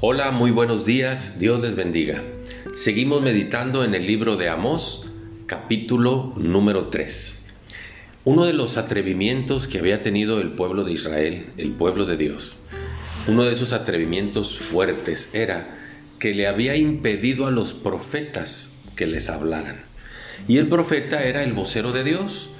Hola, muy buenos días, Dios les bendiga. Seguimos meditando en el libro de Amós, capítulo número 3. Uno de los atrevimientos que había tenido el pueblo de Israel, el pueblo de Dios, uno de esos atrevimientos fuertes era que le había impedido a los profetas que les hablaran. Y el profeta era el vocero de Dios.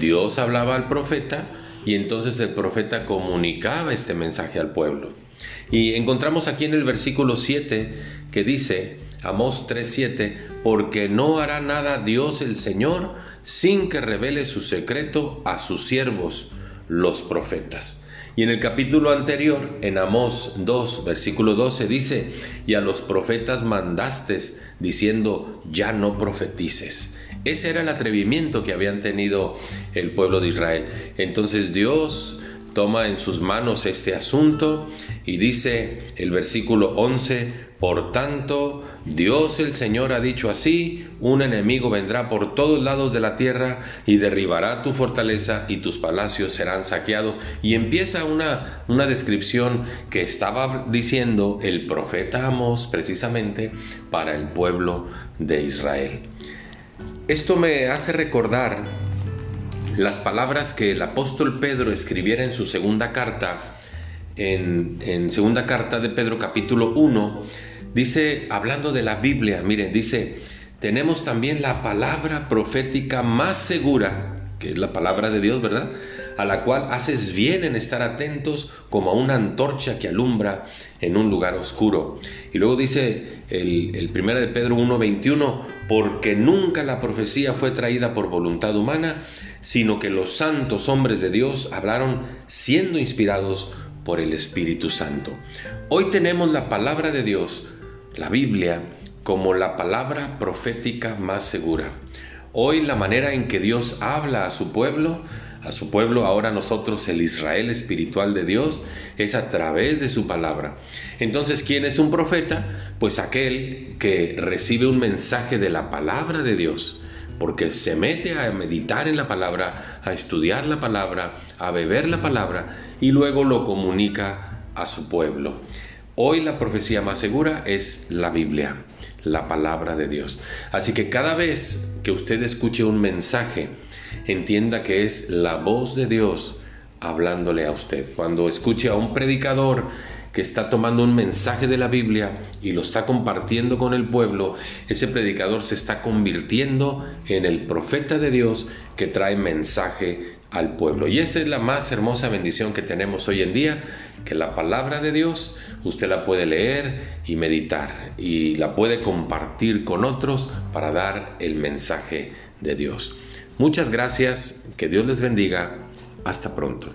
Dios hablaba al profeta y entonces el profeta comunicaba este mensaje al pueblo. Y encontramos aquí en el versículo 7 que dice, Amós 3:7, porque no hará nada Dios el Señor sin que revele su secreto a sus siervos, los profetas. Y en el capítulo anterior, en Amós 2, versículo 12, dice, y a los profetas mandaste diciendo, ya no profetices. Ese era el atrevimiento que habían tenido el pueblo de Israel. Entonces Dios toma en sus manos este asunto y dice el versículo 11, por tanto, Dios el Señor ha dicho así, un enemigo vendrá por todos lados de la tierra y derribará tu fortaleza y tus palacios serán saqueados. Y empieza una, una descripción que estaba diciendo el profeta Amós precisamente para el pueblo de Israel. Esto me hace recordar las palabras que el apóstol Pedro escribiera en su segunda carta, en, en segunda carta de Pedro capítulo 1, dice, hablando de la Biblia, miren, dice, tenemos también la palabra profética más segura, que es la palabra de Dios, ¿verdad? a la cual haces bien en estar atentos como a una antorcha que alumbra en un lugar oscuro. Y luego dice el, el 1 de Pedro 1.21, porque nunca la profecía fue traída por voluntad humana, sino que los santos hombres de Dios hablaron siendo inspirados por el Espíritu Santo. Hoy tenemos la palabra de Dios, la Biblia, como la palabra profética más segura. Hoy la manera en que Dios habla a su pueblo a su pueblo, ahora nosotros el Israel espiritual de Dios, es a través de su palabra. Entonces, ¿quién es un profeta? Pues aquel que recibe un mensaje de la palabra de Dios, porque se mete a meditar en la palabra, a estudiar la palabra, a beber la palabra y luego lo comunica a su pueblo. Hoy la profecía más segura es la Biblia, la palabra de Dios. Así que cada vez que usted escuche un mensaje, entienda que es la voz de Dios hablándole a usted. Cuando escuche a un predicador que está tomando un mensaje de la Biblia y lo está compartiendo con el pueblo, ese predicador se está convirtiendo en el profeta de Dios que trae mensaje al pueblo. Y esta es la más hermosa bendición que tenemos hoy en día, que la palabra de Dios usted la puede leer y meditar y la puede compartir con otros para dar el mensaje de Dios. Muchas gracias, que Dios les bendiga, hasta pronto.